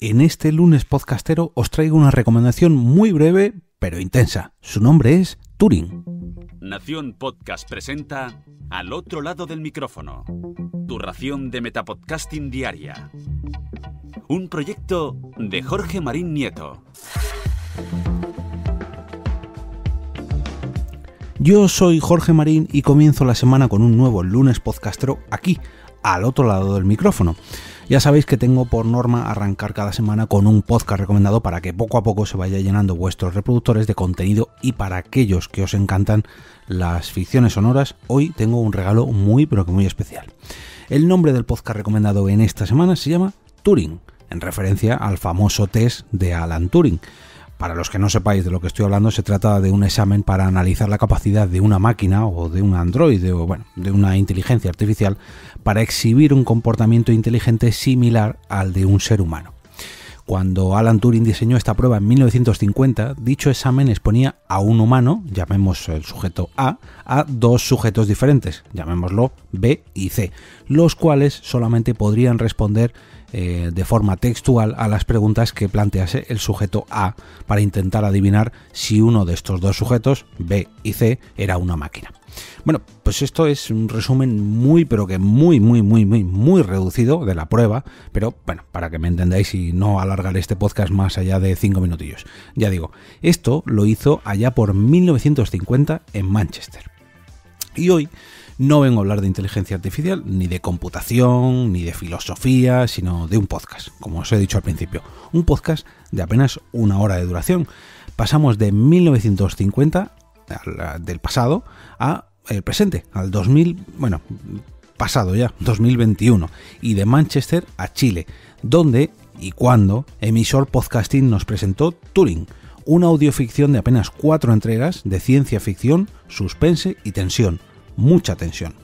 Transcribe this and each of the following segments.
En este lunes podcastero os traigo una recomendación muy breve pero intensa. Su nombre es Turing. Nación Podcast presenta Al otro lado del micrófono. Tu ración de Metapodcasting Diaria. Un proyecto de Jorge Marín Nieto. Yo soy Jorge Marín y comienzo la semana con un nuevo lunes podcastero aquí, al otro lado del micrófono. Ya sabéis que tengo por norma arrancar cada semana con un podcast recomendado para que poco a poco se vaya llenando vuestros reproductores de contenido y para aquellos que os encantan las ficciones sonoras, hoy tengo un regalo muy pero que muy especial. El nombre del podcast recomendado en esta semana se llama Turing, en referencia al famoso test de Alan Turing. Para los que no sepáis de lo que estoy hablando, se trata de un examen para analizar la capacidad de una máquina o de un androide o bueno, de una inteligencia artificial para exhibir un comportamiento inteligente similar al de un ser humano. Cuando Alan Turing diseñó esta prueba en 1950, dicho examen exponía a un humano, llamemos el sujeto A, a dos sujetos diferentes, llamémoslo B y C, los cuales solamente podrían responder eh, de forma textual a las preguntas que plantease el sujeto A para intentar adivinar si uno de estos dos sujetos, B y C, era una máquina. Bueno, pues esto es un resumen muy, pero que muy, muy, muy, muy, muy reducido de la prueba, pero bueno, para que me entendáis y no alargar este podcast más allá de 5 minutillos. Ya digo, esto lo hizo allá por 1950 en Manchester. Y hoy no vengo a hablar de inteligencia artificial, ni de computación, ni de filosofía, sino de un podcast, como os he dicho al principio. Un podcast de apenas una hora de duración. Pasamos de 1950, del pasado, a el presente, al 2000, bueno, pasado ya, 2021, y de Manchester a Chile, donde y cuando emisor podcasting nos presentó Turing, una audioficción de apenas cuatro entregas de ciencia ficción, suspense y tensión mucha tensión.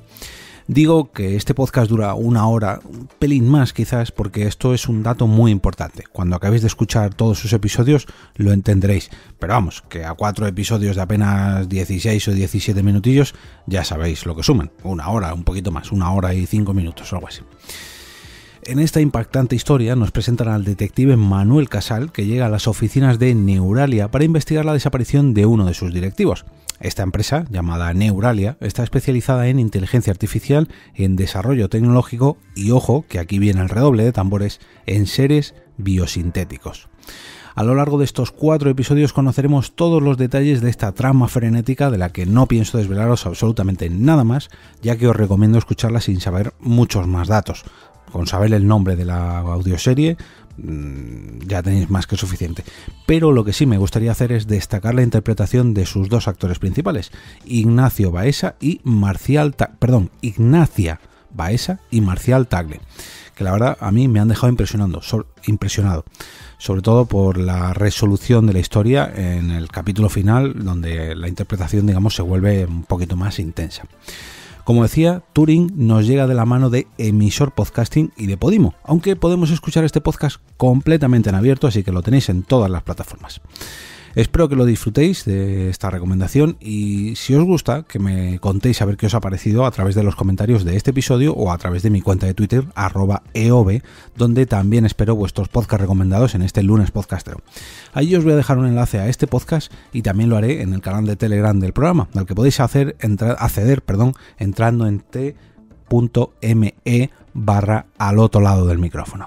Digo que este podcast dura una hora, un pelín más quizás, porque esto es un dato muy importante. Cuando acabéis de escuchar todos sus episodios lo entenderéis. Pero vamos, que a cuatro episodios de apenas 16 o 17 minutillos ya sabéis lo que suman. Una hora, un poquito más, una hora y cinco minutos o algo así. En esta impactante historia nos presentan al detective Manuel Casal, que llega a las oficinas de Neuralia para investigar la desaparición de uno de sus directivos. Esta empresa, llamada Neuralia, está especializada en inteligencia artificial, en desarrollo tecnológico y, ojo, que aquí viene el redoble de tambores, en seres biosintéticos. A lo largo de estos cuatro episodios conoceremos todos los detalles de esta trama frenética de la que no pienso desvelaros absolutamente nada más, ya que os recomiendo escucharla sin saber muchos más datos. Con saber el nombre de la audioserie ya tenéis más que suficiente. Pero lo que sí me gustaría hacer es destacar la interpretación de sus dos actores principales, Ignacio Baesa y Marcial, perdón, Ignacia Baesa y Marcial Tagle, que la verdad a mí me han dejado impresionando, impresionado, sobre todo por la resolución de la historia en el capítulo final, donde la interpretación, digamos, se vuelve un poquito más intensa. Como decía, Turing nos llega de la mano de emisor podcasting y de Podimo, aunque podemos escuchar este podcast completamente en abierto, así que lo tenéis en todas las plataformas. Espero que lo disfrutéis de esta recomendación y si os gusta, que me contéis a ver qué os ha parecido a través de los comentarios de este episodio o a través de mi cuenta de Twitter, arroba EOB, donde también espero vuestros podcasts recomendados en este lunes podcastero. Ahí os voy a dejar un enlace a este podcast y también lo haré en el canal de Telegram del programa, al que podéis hacer, acceder perdón, entrando en t.me barra al otro lado del micrófono.